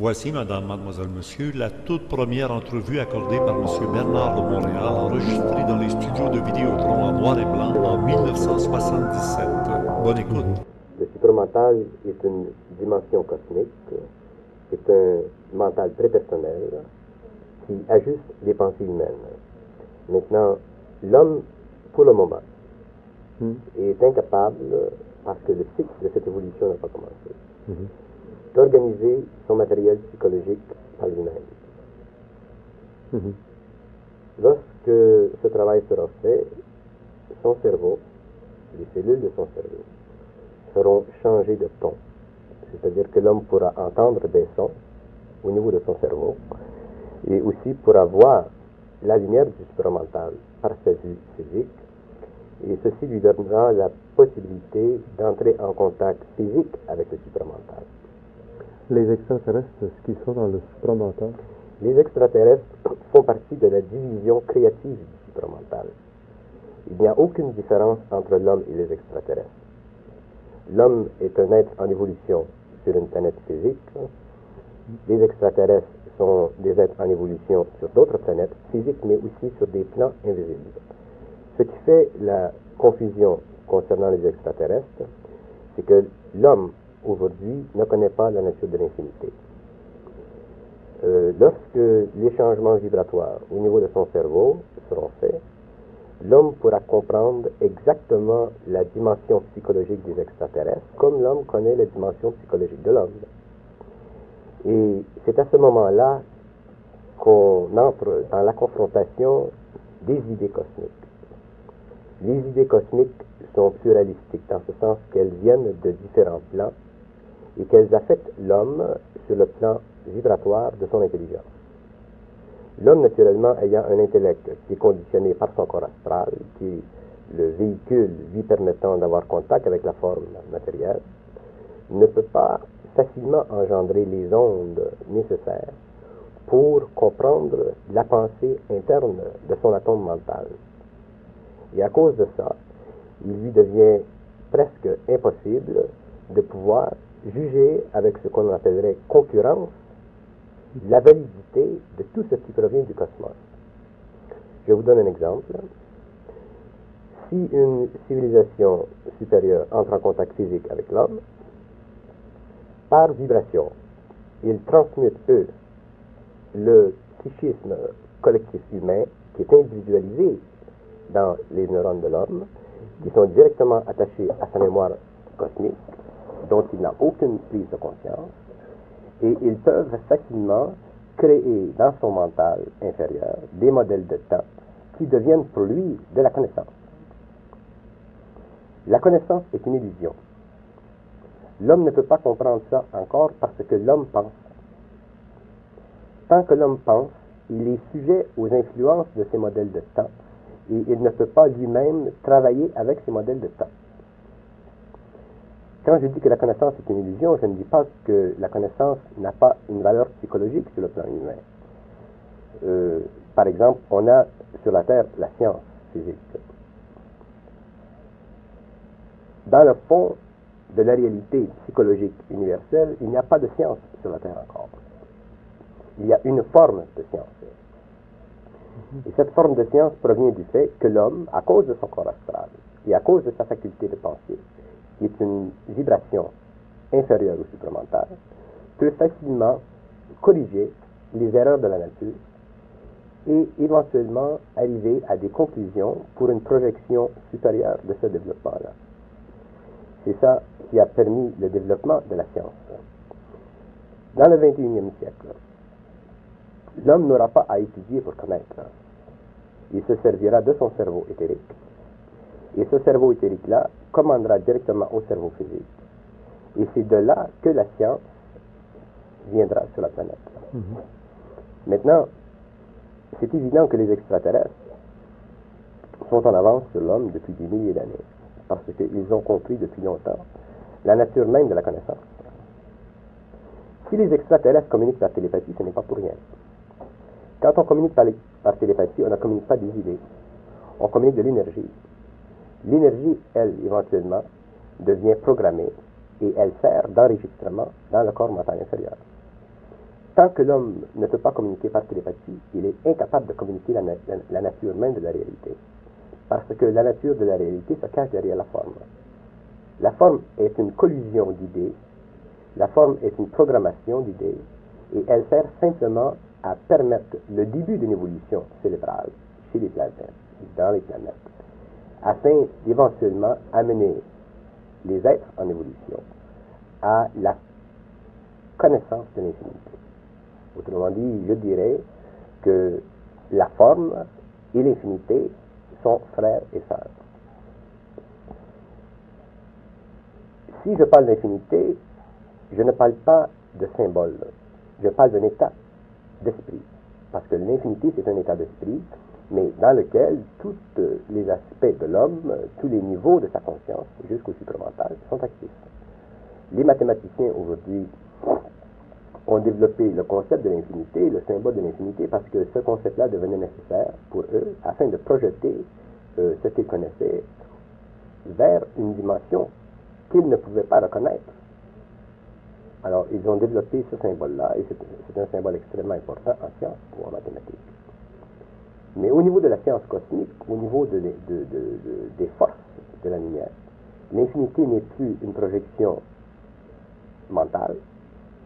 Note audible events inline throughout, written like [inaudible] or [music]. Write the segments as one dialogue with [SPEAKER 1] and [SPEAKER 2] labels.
[SPEAKER 1] Voici, madame, mademoiselle, monsieur, la toute première entrevue accordée par monsieur Bernard de Montréal, enregistrée dans les studios de Vidéotron en noir et blanc en 1977. Bonne écoute.
[SPEAKER 2] Le supramental est une dimension cosmique, c'est un mental très personnel qui ajuste les pensées humaines. Maintenant, l'homme, pour le moment, est incapable, parce que le cycle de cette évolution n'a pas commencé, d'organiser son matériel psychologique par lui-même. Lorsque ce travail sera fait, son cerveau, les cellules de son cerveau, seront changées de ton. C'est-à-dire que l'homme pourra entendre des sons au niveau de son cerveau et aussi pourra voir la lumière du supramental par sa vue physique et ceci lui donnera la possibilité d'entrer en contact physique avec le supramental.
[SPEAKER 3] Les extraterrestres, ce qu'ils sont dans le supramental
[SPEAKER 2] Les extraterrestres [coughs] font partie de la division créative du supramental. Il n'y a aucune différence entre l'homme et les extraterrestres. L'homme est un être en évolution sur une planète physique. Les extraterrestres sont des êtres en évolution sur d'autres planètes physiques, mais aussi sur des plans invisibles. Ce qui fait la confusion concernant les extraterrestres, c'est que l'homme aujourd'hui ne connaît pas la nature de l'infinité. Euh, lorsque les changements vibratoires au niveau de son cerveau seront faits, l'homme pourra comprendre exactement la dimension psychologique des extraterrestres, comme l'homme connaît la dimension psychologique de l'homme. Et c'est à ce moment-là qu'on entre dans la confrontation des idées cosmiques. Les idées cosmiques sont pluralistiques dans ce sens qu'elles viennent de différents plans et qu'elles affectent l'homme sur le plan vibratoire de son intelligence. L'homme, naturellement, ayant un intellect qui est conditionné par son corps astral, qui est le véhicule lui permettant d'avoir contact avec la forme matérielle, ne peut pas facilement engendrer les ondes nécessaires pour comprendre la pensée interne de son atome mental. Et à cause de ça, il lui devient presque impossible de pouvoir juger avec ce qu'on appellerait concurrence la validité de tout ce qui provient du cosmos. Je vous donne un exemple. Si une civilisation supérieure entre en contact physique avec l'homme, par vibration, ils transmutent, eux, le psychisme collectif humain qui est individualisé dans les neurones de l'homme, qui sont directement attachés à sa mémoire cosmique, dont il n'a aucune prise de conscience, et ils peuvent facilement créer dans son mental inférieur des modèles de temps qui deviennent pour lui de la connaissance. La connaissance est une illusion. L'homme ne peut pas comprendre ça encore parce que l'homme pense. Tant que l'homme pense, il est sujet aux influences de ces modèles de temps et il ne peut pas lui-même travailler avec ces modèles de temps. Quand je dis que la connaissance est une illusion, je ne dis pas que la connaissance n'a pas une valeur psychologique sur le plan humain. Euh, par exemple, on a sur la Terre la science physique. Dans le fond de la réalité psychologique universelle, il n'y a pas de science sur la Terre encore. Il y a une forme de science. Et cette forme de science provient du fait que l'homme, à cause de son corps astral et à cause de sa faculté de penser, est une vibration inférieure au supramental, peut facilement corriger les erreurs de la nature et éventuellement arriver à des conclusions pour une projection supérieure de ce développement-là. C'est ça qui a permis le développement de la science. Dans le 21e siècle, l'homme n'aura pas à étudier pour connaître. Il se servira de son cerveau éthérique. Et ce cerveau éthérique-là commandera directement au cerveau physique. Et c'est de là que la science viendra sur la planète. Maintenant, c'est évident que les extraterrestres sont en avance sur l'homme depuis des milliers d'années, parce qu'ils ont compris depuis longtemps la nature même de la connaissance. Si les extraterrestres communiquent par télépathie, ce n'est pas pour rien. Quand on communique par, par télépathie, on ne communique pas des idées, on communique de l'énergie. L'énergie, elle, éventuellement, devient programmée et elle sert d'enregistrement dans le corps mental inférieur. tant que l'homme ne peut pas communiquer par télépathie, il est incapable de communiquer la, nature même de la réalité. Parce que la nature de la réalité se cache derrière la forme. La forme est une collusion d'idées, la forme est une programmation d'idées, et elle sert simplement à permettre le début d'une évolution cérébrale chez les planètes, dans les planètes, afin d'éventuellement amener les êtres en évolution à la connaissance de l'infinité. Autrement dit, je dirais que la forme et l'infinité sont frères et sœurs. Si je parle d'infinité, je ne parle pas de symbole, je parle d'un état d'esprit. Parce que l'infinité, c'est un état d'esprit, mais dans lequel tous les aspects de l'homme, tous les niveaux de sa conscience, jusqu'au supramental, sont actifs. Les mathématiciens aujourd'hui ont développé le concept de l'infinité, le symbole de l'infinité, parce que ce concept-là devenait nécessaire pour eux afin de projeter euh, ce qu'ils connaissaient vers une dimension qu'ils ne pouvaient pas reconnaître. Alors, ils ont développé ce symbole-là, et c'est un symbole extrêmement important en sciences ou en mathématiques. Mais au niveau de la science cosmique, au niveau de, des forces de la lumière, l'infinité n'est plus une projection mentale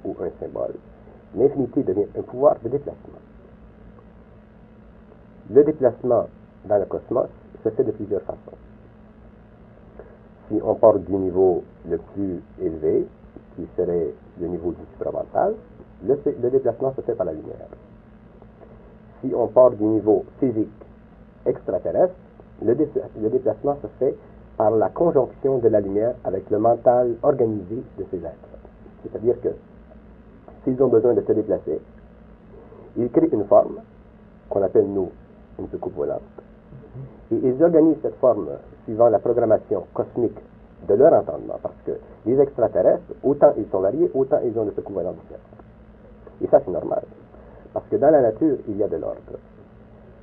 [SPEAKER 2] ou un symbole. L'infinité devient un pouvoir de déplacement. Le déplacement dans le cosmos se fait de plusieurs façons. Si on part du niveau le plus élevé, qui serait le niveau du supramental, le déplacement se fait par la lumière. Si on part du niveau physique extraterrestre, le, déplacement se fait par la conjonction de la lumière avec le mental organisé de ces êtres. C'est-à-dire que s'ils ont besoin de se déplacer, ils créent une forme qu'on appelle, nous, une soucoupe volante, et ils organisent cette forme suivant la programmation cosmique de leur entendement, parce que les extraterrestres, autant ils sont variés, autant ils ont de soucoupes volantes différentes. Et ça, c'est normal, parce que dans la nature, il y a de l'ordre.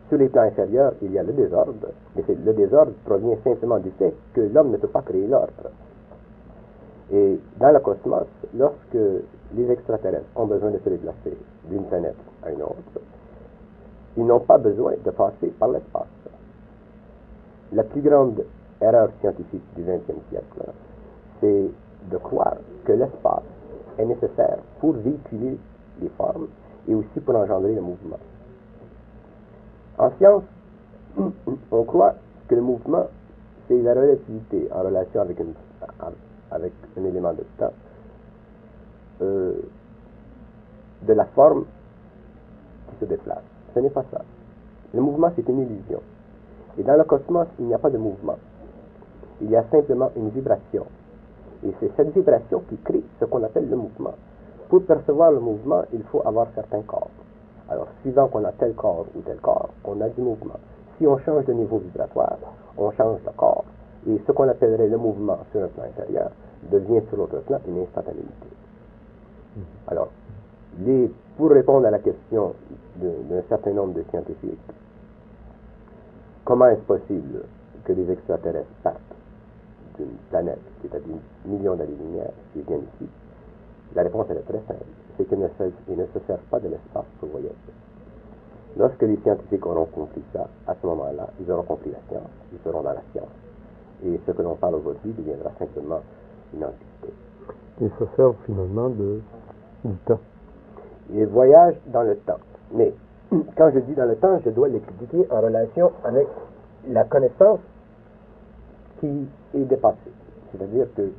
[SPEAKER 2] Sur les plans inférieurs, il y a le désordre, mais le désordre provient simplement du fait que l'homme ne peut pas créer l'ordre. Et dans le cosmos, lorsque les extraterrestres ont besoin de se déplacer d'une planète à une autre, ils n'ont pas besoin de passer par l'espace. La plus grande erreur scientifique du XXe siècle, c'est de croire que l'espace est nécessaire pour véhiculer les formes et aussi pour engendrer le mouvement. En science, [clears throat] on croit que le mouvement, c'est la relativité en relation avec, un élément de temps euh, de la forme qui se déplace. Ce n'est pas ça. Le mouvement, c'est une illusion. Et dans le cosmos, il n'y a pas de mouvement. Il y a simplement une vibration. Et c'est cette vibration qui crée ce qu'on appelle le mouvement. Pour percevoir le mouvement, il faut avoir certains corps. Alors, suivant qu'on a tel corps ou tel corps, on a du mouvement. Si on change de niveau vibratoire, on change de corps. Et ce qu'on appellerait le mouvement sur un plan intérieur devient sur l'autre plan une instantanéité. Alors, pour répondre à la question d'un certain nombre de scientifiques, comment est-ce possible que les extraterrestres partent d'une planète qui est à des millions d'années-lumière et viennent ici La réponse est très simple. C'est qu'ils ne, ne, se servent pas de l'espace pour voyager. Lorsque les scientifiques auront compris ça, à ce moment-là, ils auront compris la science, ils seront dans la science. Et ce que l'on parle aujourd'hui deviendra simplement une entité.
[SPEAKER 3] Ils se servent finalement de du temps.
[SPEAKER 2] Ils voyagent dans le temps. Mais quand je dis dans le temps, je dois l'expliquer en relation avec la connaissance qui est dépassée. C'est-à-dire que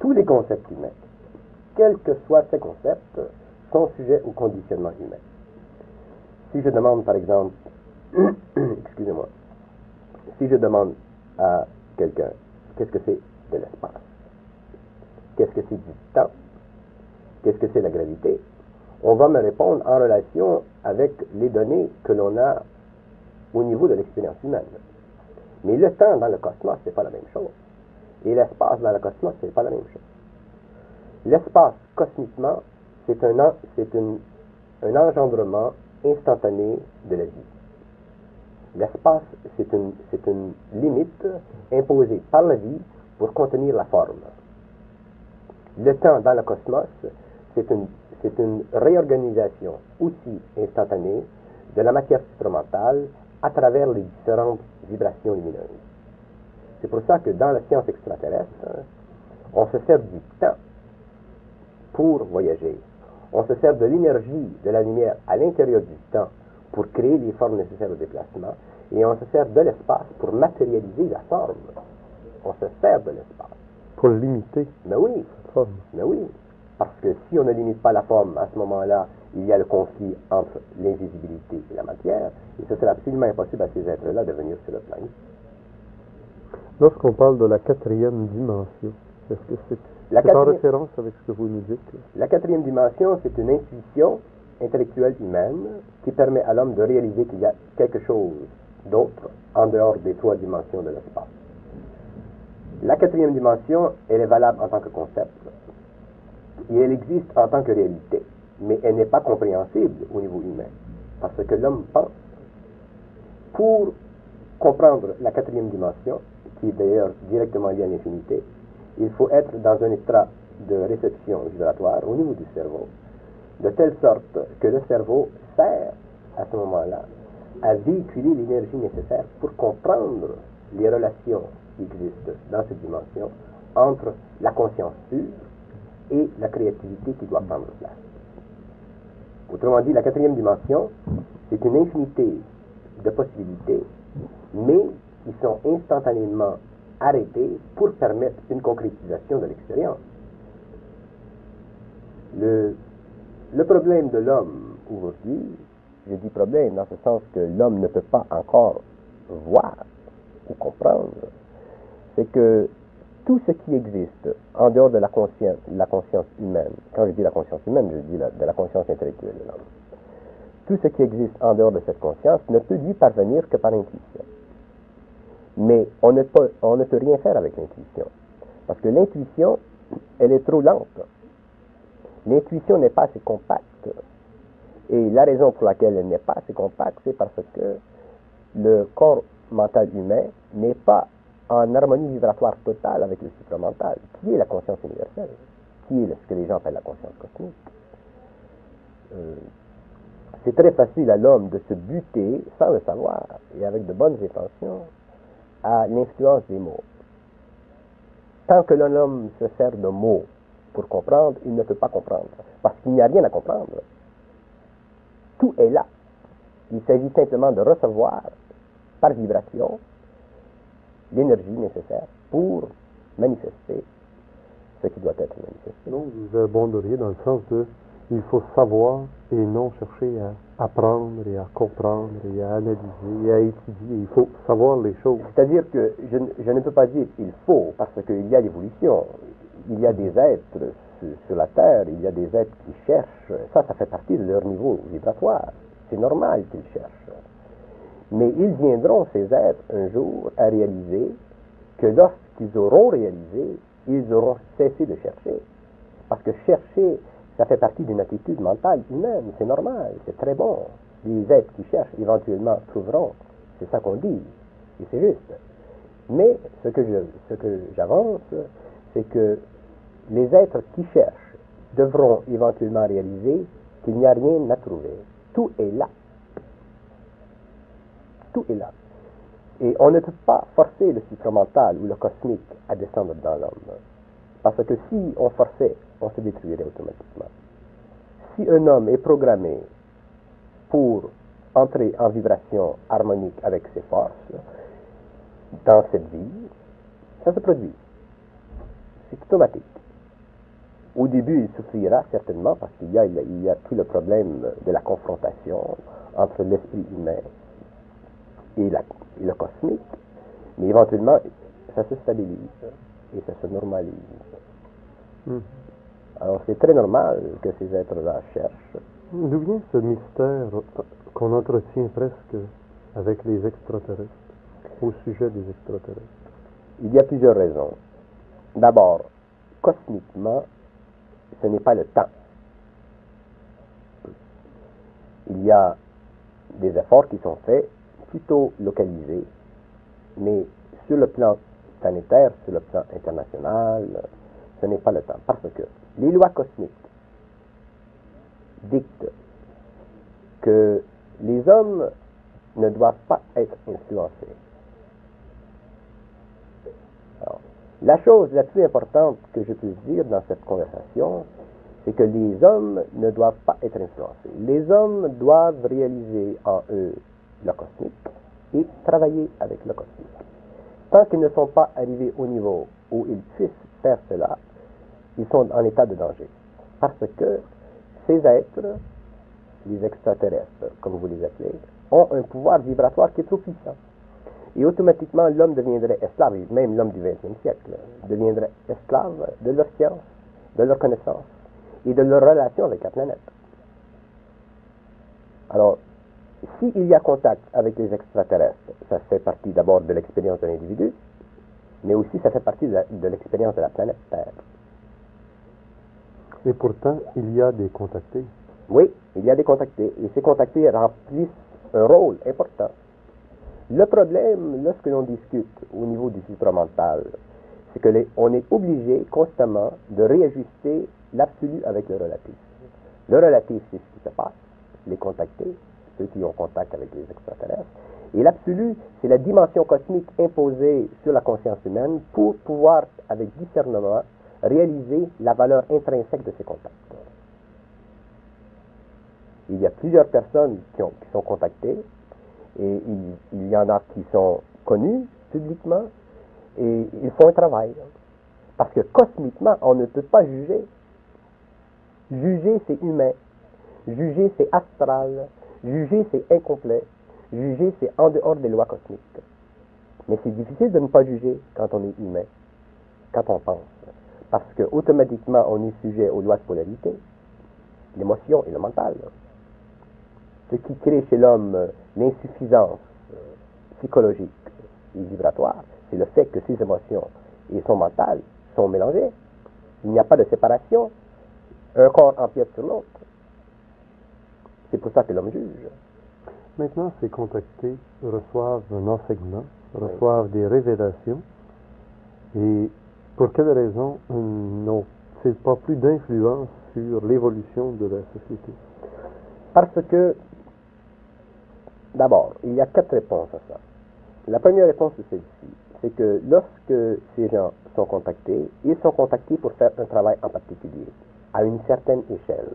[SPEAKER 2] tous les concepts humains, quels que soient ces concepts, sont sujets au conditionnement humain. Si je demande, par exemple, [clears throat] excusez-moi, si je demande à quelqu'un, qu'est-ce que c'est de l'espace? Qu'est-ce que c'est du temps? Qu'est-ce que c'est la gravité, on va me répondre en relation avec les données que l'on a au niveau de l'expérience humaine. Mais le temps dans le cosmos, c'est pas la même chose. Et l'espace dans le cosmos, c'est pas la même chose. L'espace, cosmiquement, c'est un, un engendrement instantané de la vie. L'espace, c'est une, une limite imposée par la vie pour contenir la forme. Le temps dans le cosmos, c'est c'est une réorganisation aussi instantanée de la matière supramentale à travers les différentes vibrations lumineuses. C'est pour ça que dans la science extraterrestre, on se sert du temps pour voyager. On se sert de l'énergie de la lumière à l'intérieur du temps pour créer les formes nécessaires au déplacement. Et on se sert de l'espace pour matérialiser la forme. On se sert de l'espace.
[SPEAKER 3] Pour limiter
[SPEAKER 2] Mais oui,
[SPEAKER 3] la forme.
[SPEAKER 2] mais oui. Parce que si on ne limite pas la forme, à ce moment-là, il y a le conflit entre l'invisibilité et la matière. Et ce serait absolument impossible à ces êtres-là de venir sur le plan.
[SPEAKER 3] Lorsqu'on parle de la quatrième dimension, est-ce que c'est c'est en référence avec ce que vous nous dites?
[SPEAKER 2] La quatrième dimension, c'est une intuition intellectuelle humaine qui permet à l'homme de réaliser qu'il y a quelque chose d'autre en dehors des trois dimensions de l'espace. La quatrième dimension, elle est valable en tant que concept et elle existe en tant que réalité, mais elle n'est pas compréhensible au niveau humain parce que l'homme pense. Pour comprendre la quatrième dimension, qui est d'ailleurs directement liée à l'infinité, il faut être dans un état de réception vibratoire au niveau du cerveau, de telle sorte que le cerveau sert à ce moment-là à véhiculer l'énergie nécessaire pour comprendre les relations qui existent dans cette dimension entre la conscience pure et la créativité qui doit prendre place. Autrement dit, la quatrième dimension, c'est une infinité de possibilités, mais qui sont instantanément arrêtées pour permettre une concrétisation de l'expérience. Le, problème de l'homme aujourd'hui, je dis problème dans ce sens que l'homme ne peut pas encore voir ou comprendre, c'est que tout ce qui existe en dehors de la conscience, la conscience humaine, quand je dis la conscience humaine, je dis de la conscience intellectuelle de l'homme, tout ce qui existe en dehors de cette conscience ne peut lui parvenir que par intuition. Mais on ne peut, on ne peut rien faire avec l'intuition. Parce que l'intuition, elle est trop lente. L'intuition n'est pas assez compacte. Et la raison pour laquelle elle n'est pas assez compacte, c'est parce que le corps mental humain n'est pas en harmonie vibratoire totale avec le supramental, qui est la conscience universelle, qui est ce que les gens appellent la conscience cosmique. Euh, c'est très facile à l'homme de se buter sans le savoir et avec de bonnes intentions à l'influence des mots. Tant que l'homme se sert de mots pour comprendre, il ne peut pas comprendre, parce qu'il n'y a rien à comprendre. Tout est là. Il s'agit simplement de recevoir par vibration l'énergie nécessaire pour manifester ce qui doit être manifesté.
[SPEAKER 3] Non, vous abonderiez dans le sens de il faut savoir et non chercher à apprendre et à comprendre et à analyser et à étudier. Il faut savoir les choses.
[SPEAKER 2] C'est-à-dire que je, je ne peux pas dire il faut, parce qu'il y a l'évolution. Il y a des êtres sur, sur la Terre, il y a des êtres qui cherchent. Ça, ça fait partie de leur niveau vibratoire. C'est normal qu'ils cherchent. Mais ils viendront, ces êtres, un jour, à réaliser que lorsqu'ils auront réalisé, ils auront cessé de chercher. Parce que chercher, ça fait partie d'une attitude mentale humaine, c'est normal, c'est très bon. Les êtres qui cherchent éventuellement trouveront, c'est ça qu'on dit, et c'est juste. Mais ce que je, ce j'avance, c'est que les êtres qui cherchent devront éventuellement réaliser qu'il n'y a rien à trouver. Tout est là. Tout est là. Et on ne peut pas forcer le supramental ou le cosmique à descendre dans l'homme. Parce que si on forçait, on se détruirait automatiquement. Si un homme est programmé pour entrer en vibration harmonique avec ses forces dans cette vie, ça se produit. C'est automatique. Au début, il souffrira certainement parce qu'il y a, tout le problème de la confrontation entre l'esprit humain et le cosmique, mais éventuellement, ça se stabilise et ça se normalise.
[SPEAKER 3] Hmm.
[SPEAKER 2] Alors c'est très normal que ces êtres-là cherchent.
[SPEAKER 3] D'où vient ce mystère qu'on entretient presque avec les extraterrestres, au sujet des extraterrestres?
[SPEAKER 2] Il y a plusieurs raisons. D'abord, cosmiquement, ce n'est pas le temps. Il y a des efforts qui sont faits, plutôt localisés, mais sur le plan planétaire, sur le plan international, ce n'est pas le temps. Parce que les lois cosmiques dicte que les hommes ne doivent pas être influencés. la chose la plus importante que je puisse dire dans cette conversation, c'est que les hommes ne doivent pas être influencés. Les hommes doivent réaliser en eux le cosmique et travailler avec le cosmique. Tant qu'ils ne sont pas arrivés au niveau où ils puissent faire cela, ils sont en état de danger. Parce que ces êtres, les extraterrestres, comme vous les appelez, ont un pouvoir vibratoire qui est trop puissant. Et automatiquement, l'homme deviendrait esclave, même l'homme du XXe siècle, deviendrait esclave de leur science, de leur connaissance et de leur relation avec la planète. Alors, s'il y a contact avec les extraterrestres, ça fait partie d'abord de l'expérience de l'individu, mais aussi ça fait partie de l'expérience de la planète Terre.
[SPEAKER 3] Et pourtant, il y a des contactés.
[SPEAKER 2] Oui, il y a des contactés. Et ces contactés remplissent un rôle important. Le problème, lorsque l'on discute au niveau du supramental, c'est que on est obligé constamment de réajuster l'absolu avec le relatif. Le relatif, c'est ce qui se passe, les contactés, ceux qui ont contact avec les extraterrestres. Et l'absolu, c'est la dimension cosmique imposée sur la conscience humaine pour pouvoir, avec discernement, réaliser la valeur intrinsèque de ces contacts. Il y a plusieurs personnes qui, ont, qui sont contactées et il, y en a qui sont connus publiquement et ils font un travail. Parce que cosmiquement, on ne peut pas juger. Juger, c'est humain. Juger, c'est astral. Juger, c'est incomplet. Juger, c'est en dehors des lois cosmiques. Mais c'est difficile de ne pas juger quand on est humain, quand on pense. Parce que automatiquement, on est sujet aux lois de polarité, l'émotion et le mental. Ce qui crée chez l'homme l'insuffisance euh, psychologique et vibratoire, c'est le fait que ses émotions et son mental sont mélangés. Il n'y a pas de séparation. Un corps empiète sur l'autre. C'est pour ça que l'homme juge.
[SPEAKER 3] Maintenant, ces contactés reçoivent un enseignement, reçoivent des révélations. Et pour quelle raison n'ont-ils pas plus d'influence sur l'évolution de la société
[SPEAKER 2] Parce que, d'abord, il y a quatre réponses à ça. La première réponse est celle-ci. C'est que lorsque ces gens sont contactés, ils sont contactés pour faire un travail en particulier, à une certaine échelle.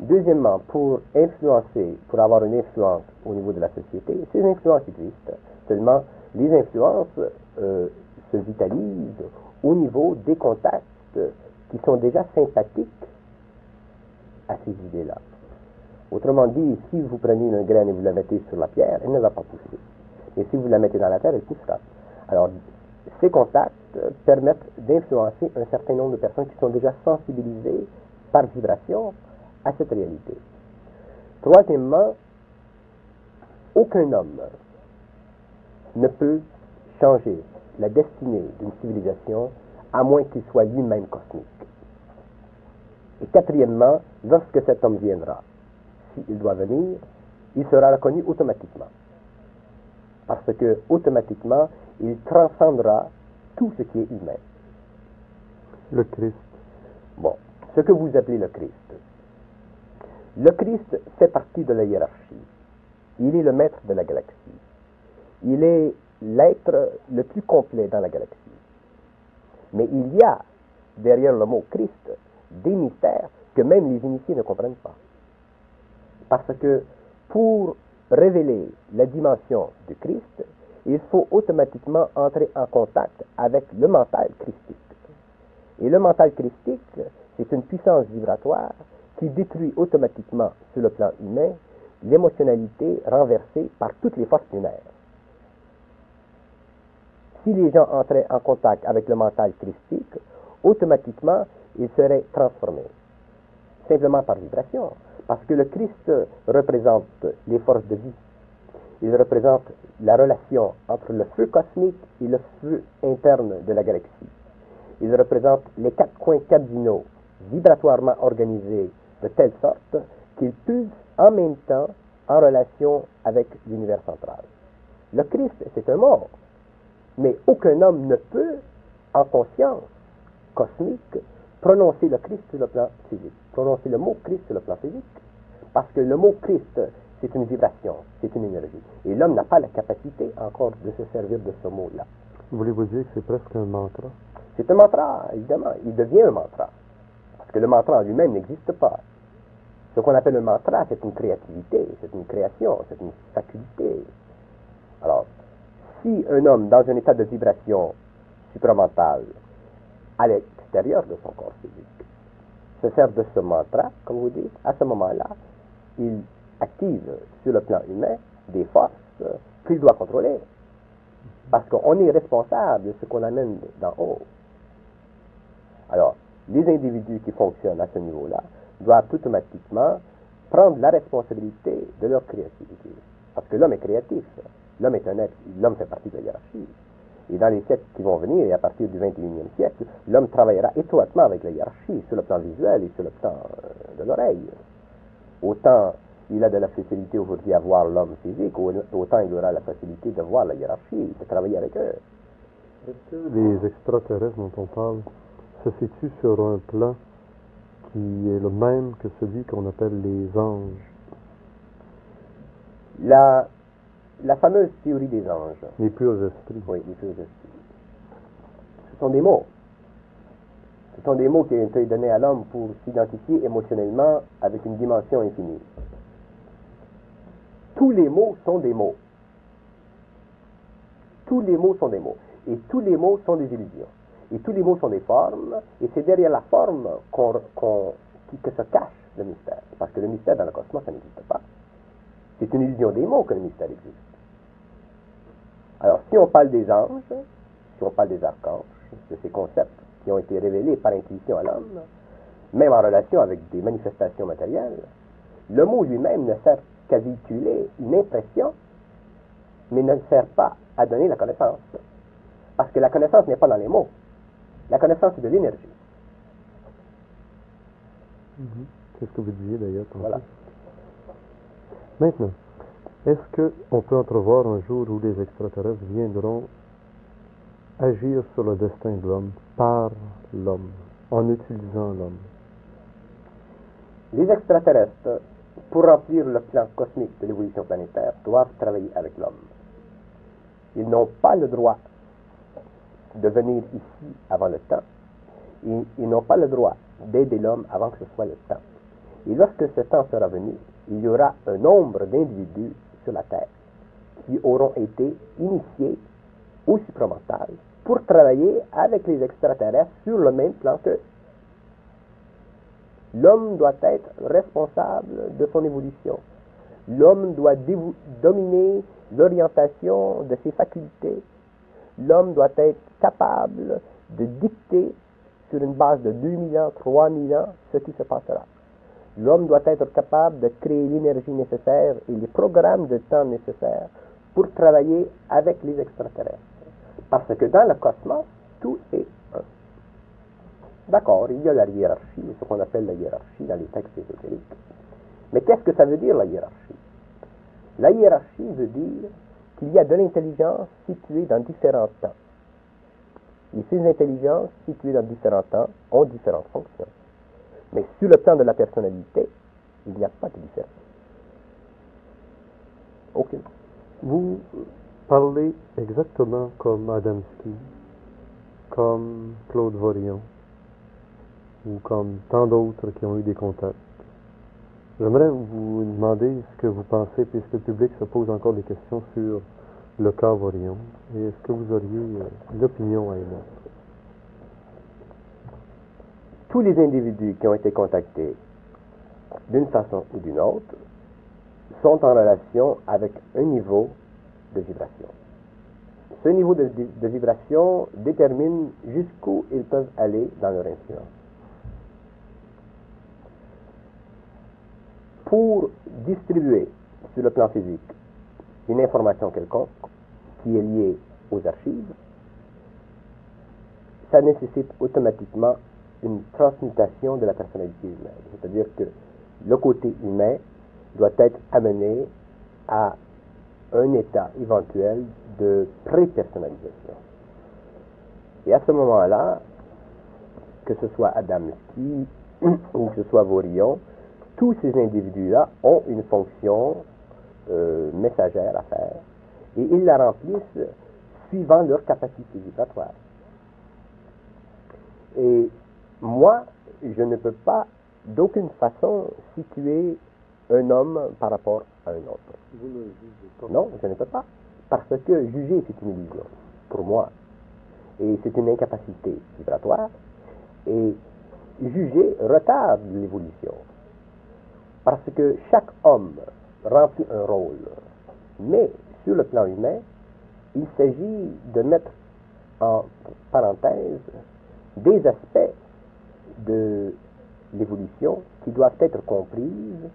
[SPEAKER 2] Deuxièmement, pour influencer, pour avoir une influence au niveau de la société, ces influences existent. Seulement, les influences euh, se vitalisent au niveau des contacts qui sont déjà sympathiques à ces idées-là. Autrement dit, si vous prenez une graine et vous la mettez sur la pierre, elle ne va pas pousser. Et si vous la mettez dans la terre, elle poussera. Alors, ces contacts permettent d'influencer un certain nombre de personnes qui sont déjà sensibilisées par vibration à cette réalité. Troisièmement, aucun homme ne peut changer la destinée d'une civilisation à moins qu'il soit lui-même cosmique. Et quatrièmement, lorsque cet homme viendra, s'il doit venir, il sera reconnu automatiquement. Parce que automatiquement, il transcendra tout ce qui est humain.
[SPEAKER 3] Le Christ.
[SPEAKER 2] Bon, ce que vous appelez le Christ. Le Christ fait partie de la hiérarchie. Il est le maître de la galaxie. Il est l'être le plus complet dans la galaxie. Mais il y a, derrière le mot Christ, des mystères que même les initiés ne comprennent pas. Parce que pour révéler la dimension du Christ, il faut automatiquement entrer en contact avec le mental christique. Et le mental christique, c'est une puissance vibratoire qui détruit automatiquement, sur le plan humain, l'émotionnalité renversée par toutes les forces lunaires. Si les gens entraient en contact avec le mental christique, automatiquement, ils seraient transformés, simplement par vibration, parce que le Christ représente les forces de vie. Il représente la relation entre le feu cosmique et le feu interne de la galaxie. Il représente les quatre coins cardinaux vibratoirement organisés de telle sorte qu'ils puissent en même temps en relation avec l'univers central. Le Christ, c'est un mort, mais aucun homme ne peut, en conscience cosmique, prononcer le Christ sur le plan physique. prononcer le mot Christ sur le plan physique. Parce que le mot Christ, c'est une vibration, c'est une énergie. Et l'homme n'a pas la capacité encore de se servir de ce mot-là.
[SPEAKER 3] Voulez-vous dire que c'est presque un mantra?
[SPEAKER 2] C'est un mantra, évidemment. Il devient un mantra. Parce que le mantra en lui-même n'existe pas. Ce qu'on appelle un mantra, c'est une créativité, c'est une création, c'est une faculté. Alors, si un homme, dans un état de vibration supramentale, à l'extérieur de son corps physique, se sert de ce mantra, comme vous dites, à ce moment-là, il active sur le plan humain des forces qu'il doit contrôler. Parce qu'on est responsable de ce qu'on amène d'en haut. Alors, les individus qui fonctionnent à ce niveau-là doivent automatiquement prendre la responsabilité de leur créativité. Parce que l'homme est créatif. L'homme est un être, l'homme fait partie de la hiérarchie. Et dans les siècles qui vont venir, et à partir du 21e siècle, l'homme travaillera étroitement avec la hiérarchie sur le plan visuel et sur le plan euh, de l'oreille. Autant il a de la facilité aujourd'hui à voir l'homme physique, autant il aura la facilité de voir la hiérarchie, de travailler avec eux.
[SPEAKER 3] Est-ce que les extraterrestres dont on parle se situent sur un plan qui est le même que celui qu'on appelle les anges?
[SPEAKER 2] La, la fameuse théorie des anges.
[SPEAKER 3] Les purs esprits.
[SPEAKER 2] Oui, les purs esprits. Ce sont des mots. Ce sont des mots qui ont été donnés à l'homme pour s'identifier émotionnellement avec une dimension infinie. Tous les mots sont des mots. Tous les mots sont des mots. Et tous les mots sont des illusions. Et tous les mots sont des formes. Et c'est derrière la forme qu'on, que se cache le mystère. Parce que le mystère dans le cosmos, ça n'existe pas. C'est une illusion des mots que le mystère existe. Si on parle des anges, si on parle des archanges, de ces concepts qui ont été révélés par intuition à l'homme, même en relation avec des manifestations matérielles, le mot lui-même ne sert qu'à véhiculer une impression, mais ne sert pas à donner la connaissance. Parce que la connaissance n'est pas dans les mots. La connaissance, c'est de l'énergie.
[SPEAKER 3] Mhm. C'est ce que vous disiez d'ailleurs.
[SPEAKER 2] Voilà.
[SPEAKER 3] Maintenant, est-ce qu'on peut entrevoir un jour où les extraterrestres viendront agir sur le destin de l'homme par l'homme, en utilisant l'homme?
[SPEAKER 2] Les extraterrestres, pour remplir le plan cosmique de l'évolution planétaire, doivent travailler avec l'homme. Ils n'ont pas le droit de venir ici avant le temps. Ils, n'ont pas le droit d'aider l'homme avant que ce soit le temps. Et lorsque ce temps sera venu, il y aura un nombre d'individus la Terre qui auront été initiés au supramental pour travailler avec les extraterrestres sur le même plan que L'homme doit être responsable de son évolution. L'homme doit dominer l'orientation de ses facultés. L'homme doit être capable de dicter sur une base de 2000 ans, 3000 ans, ce qui se passera. L'homme doit être capable de créer l'énergie nécessaire et les programmes de temps nécessaires pour travailler avec les extraterrestres. Parce que dans le cosmos, tout est un. D'accord, il y a la hiérarchie, ce qu'on appelle la hiérarchie dans les textes ésotériques. Mais qu'est-ce que ça veut dire la hiérarchie? La hiérarchie veut dire qu'il y a de l'intelligence située dans différents temps. Et ces intelligences situées dans différents temps ont différentes fonctions. Mais sur le plan de la personnalité, il n'y a pas de différence. Aucune.
[SPEAKER 3] Vous parlez exactement comme Adamski, comme Claude Vorion, ou comme tant d'autres qui ont eu des contacts. J'aimerais vous demander ce que vous pensez, puisque le public se pose encore des questions sur le cas Vorion, et est-ce que vous auriez euh, l'opinion à émettre?
[SPEAKER 2] Tous les individus qui ont été contactés d'une façon ou d'une autre sont en relation avec un niveau de vibration. Ce niveau de, vibration détermine jusqu'où ils peuvent aller dans leur influence. Pour distribuer sur le plan physique une information quelconque qui est liée aux archives, ça nécessite automatiquement une transmutation de la personnalité humaine. C'est-à-dire que le côté humain doit être amené à un état éventuel de pré-personnalisation. Et à ce moment-là, que ce soit Adamski ou que ce soit Vorillon, tous ces individus-là ont une fonction euh, messagère à faire et ils la remplissent suivant leur capacité vibratoire. Et moi, je ne peux pas d'aucune façon situer un homme par rapport à un autre.
[SPEAKER 3] Vous ne jugez pas.
[SPEAKER 2] Non, je ne peux pas. Parce que juger, c'est une illusion, pour moi. Et c'est une incapacité vibratoire. Et juger retarde l'évolution. Parce que chaque homme remplit un rôle. Mais sur le plan humain, il s'agit de mettre en parenthèse des aspects de l'évolution qui doivent être comprises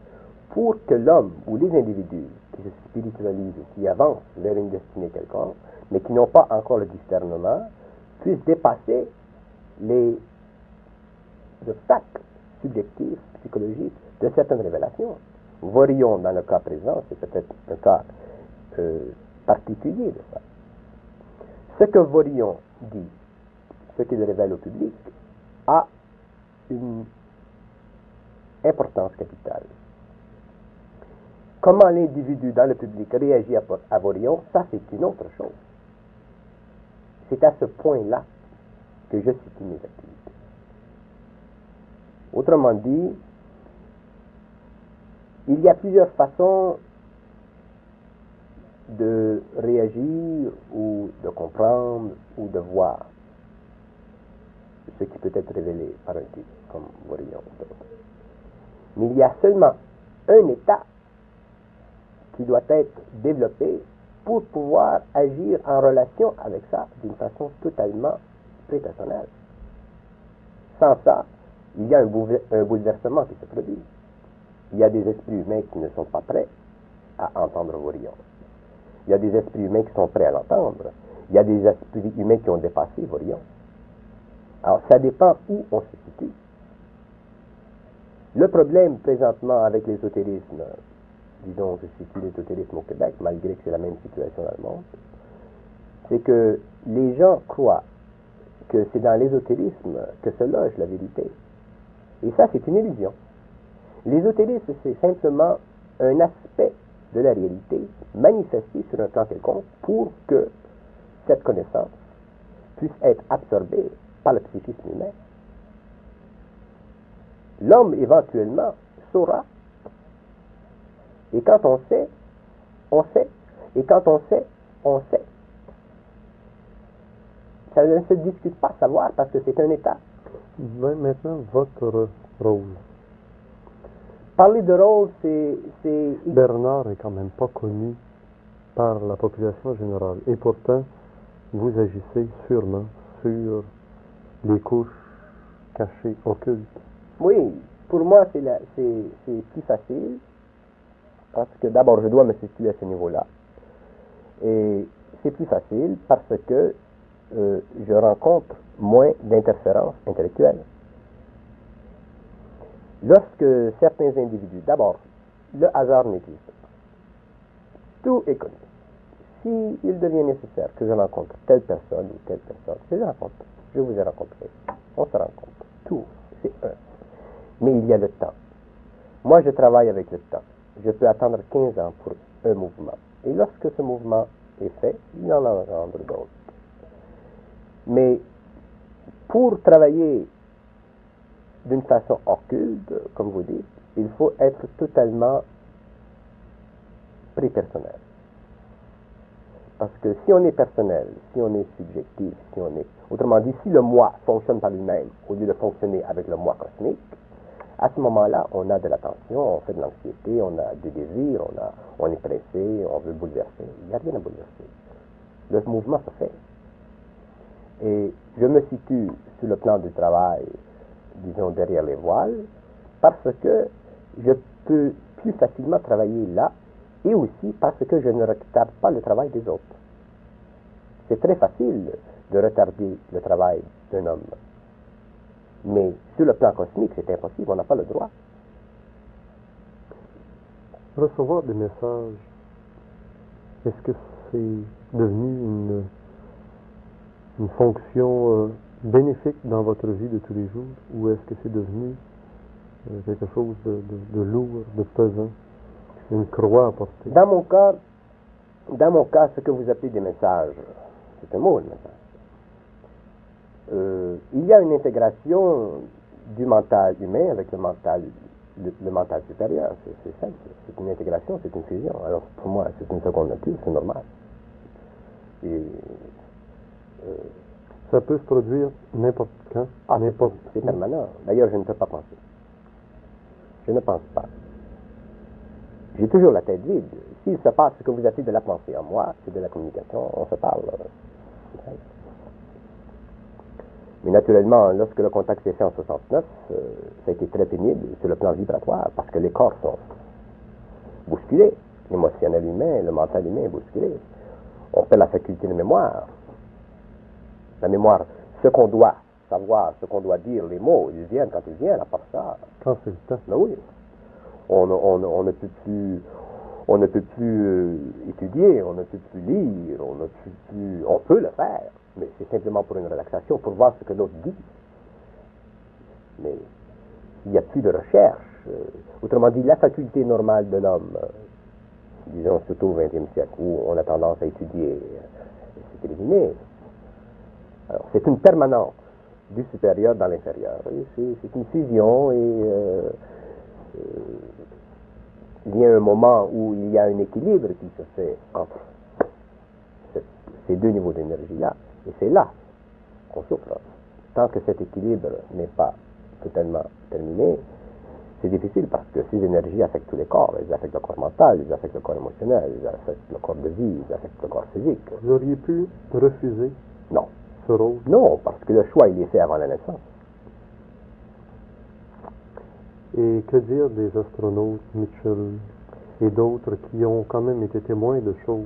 [SPEAKER 2] pour que l'homme ou les individus qui se spiritualisent, qui avancent vers une destinée quelconque, mais qui n'ont pas encore le discernement, puissent dépasser les obstacles subjectifs, psychologiques de certaines révélations. Voyons dans le cas présent, c'est peut-être un cas euh, particulier de ça. Ce que Vorion dit, ce qu'il révèle au public, a une importance capitale. Comment l'individu dans le public réagit à, Vorion, ça c'est une autre chose. C'est à ce point-là que je situe mes activités. Autrement dit, il y a plusieurs façons de réagir ou de comprendre ou de voir ce qui peut être révélé par un type comme d'autres. Mais il y a seulement un état qui doit être développé pour pouvoir agir en relation avec ça d'une façon totalement prépersonnelle. Sans ça, il y a un, bouleversement qui se produit. Il y a des esprits humains qui ne sont pas prêts à entendre Vorillon. Il y a des esprits humains qui sont prêts à l'entendre. Il y a des esprits humains qui ont dépassé Vorillon. Alors, ça dépend où on se situe. Le problème présentement avec l'ésotérisme, disons, je situe l'ésotérisme au Québec, malgré que c'est la même situation dans le monde, c'est que les gens croient que c'est dans l'ésotérisme que se loge la vérité. Et ça, c'est une illusion. L'ésotérisme, c'est simplement un aspect de la réalité manifesté sur un plan quelconque pour que cette connaissance puisse être absorbée par le psychisme humain. L'homme, éventuellement, saura. Et quand on sait, on sait. Et quand on sait, on sait. Ça ne se discute pas savoir parce que c'est un état.
[SPEAKER 3] Maintenant, votre rôle.
[SPEAKER 2] Parler de rôle, c'est.
[SPEAKER 3] Bernard est quand même pas connu par la population générale. Et pourtant, vous agissez sûrement sur les couches cachées, occultes.
[SPEAKER 2] Oui, pour moi, c'est plus facile. Parce que d'abord, je dois me situer à ce niveau-là. Et c'est plus facile parce que euh, je rencontre moins d'interférences intellectuelles. Lorsque certains individus, d'abord, le hasard n'existe pas. Tout est connu. S'il devient nécessaire que je rencontre telle personne ou telle personne, je les rencontre. Je vous ai rencontré. On se rencontre. Tout, c'est un. Mais il y a le temps. Moi, je travaille avec le temps. Je peux attendre 15 ans pour un mouvement. Et lorsque ce mouvement est fait, il en a d'autres. Mais pour travailler d'une façon occulte, comme vous dites, il faut être totalement prépersonnel. Parce que si on est personnel, si on est subjectif, si on est... Autrement dit, si le moi fonctionne par lui-même au lieu de fonctionner avec le moi cosmique, à ce moment-là, on a de la tension, on fait de l'anxiété, on a des désirs, on, on est pressé, on veut bouleverser. Il n'y a rien à bouleverser. Le mouvement se fait. Et je me situe sur le plan du travail, disons, derrière les voiles, parce que je peux plus facilement travailler là, et aussi parce que je ne retarde pas le travail des autres. C'est très facile de retarder le travail d'un homme. Mais sur le plan cosmique, c'est impossible, on n'a pas le droit.
[SPEAKER 3] Recevoir des messages, est-ce que c'est devenu une, une fonction euh, bénéfique dans votre vie de tous les jours ou est-ce que c'est devenu euh, quelque chose de, de- de lourd, de pesant, une croix à porter?
[SPEAKER 2] Dans mon cas, dans mon cas, ce que vous appelez des messages, c'est un mot, le message. Euh, il y a une intégration du mental humain avec le mental, le, le mental supérieur. C'est, simple. C'est une intégration, c'est une fusion. Alors pour moi, c'est une seconde nature, c'est normal. Et euh,
[SPEAKER 3] Ça peut se produire n'importe quand,
[SPEAKER 2] ah, c'est,
[SPEAKER 3] n'importe
[SPEAKER 2] c'est permanent. D'ailleurs, je ne peux pas penser. Je ne pense pas. J'ai toujours la tête vide. S'il se passe ce que vous appelez de la pensée en moi, c'est de la communication, on se parle. Mais naturellement, lorsque le contact s'est fait en 69, euh, ça a été très pénible sur le plan vibratoire parce que les corps sont bousculés. L'émotionnel humain, le mental humain est bousculé. On perd la faculté de mémoire. La mémoire, ce qu'on doit savoir, ce qu'on doit dire, les mots, ils viennent quand ils viennent, à part ça.
[SPEAKER 3] Quand c'est le temps.
[SPEAKER 2] Ben oui. On ne peut plus, on ne peut plus euh, étudier, on ne peut plus lire, on ne peut plus, on peut le faire, mais c'est simplement pour une relaxation, pour voir ce que l'autre dit. Mais il n'y a plus de recherche. euh, autrement dit, la faculté normale de l'homme, euh, disons surtout au XXe siècle, où on a tendance à étudier, euh, c'est éliminé. Alors, c'est une permanence du supérieur dans l'inférieur. C'est une fusion et il y a un moment où il y a un équilibre qui se fait entre ce- ces deux niveaux d'énergie-là. Et c'est là qu'on souffre. Tant que cet équilibre n'est pas totalement terminé, c'est difficile parce que ces énergies affectent tous les corps. Elles affectent le corps mental, elles affectent le corps émotionnel, elles affectent le corps de vie, elles affectent le corps physique.
[SPEAKER 3] Vous auriez pu refuser
[SPEAKER 2] Non.
[SPEAKER 3] ce rôle?
[SPEAKER 2] Non, parce que le choix, il est fait avant la naissance.
[SPEAKER 3] Et que dire des astronautes, Mitchell et d'autres qui ont quand même été témoins de choses?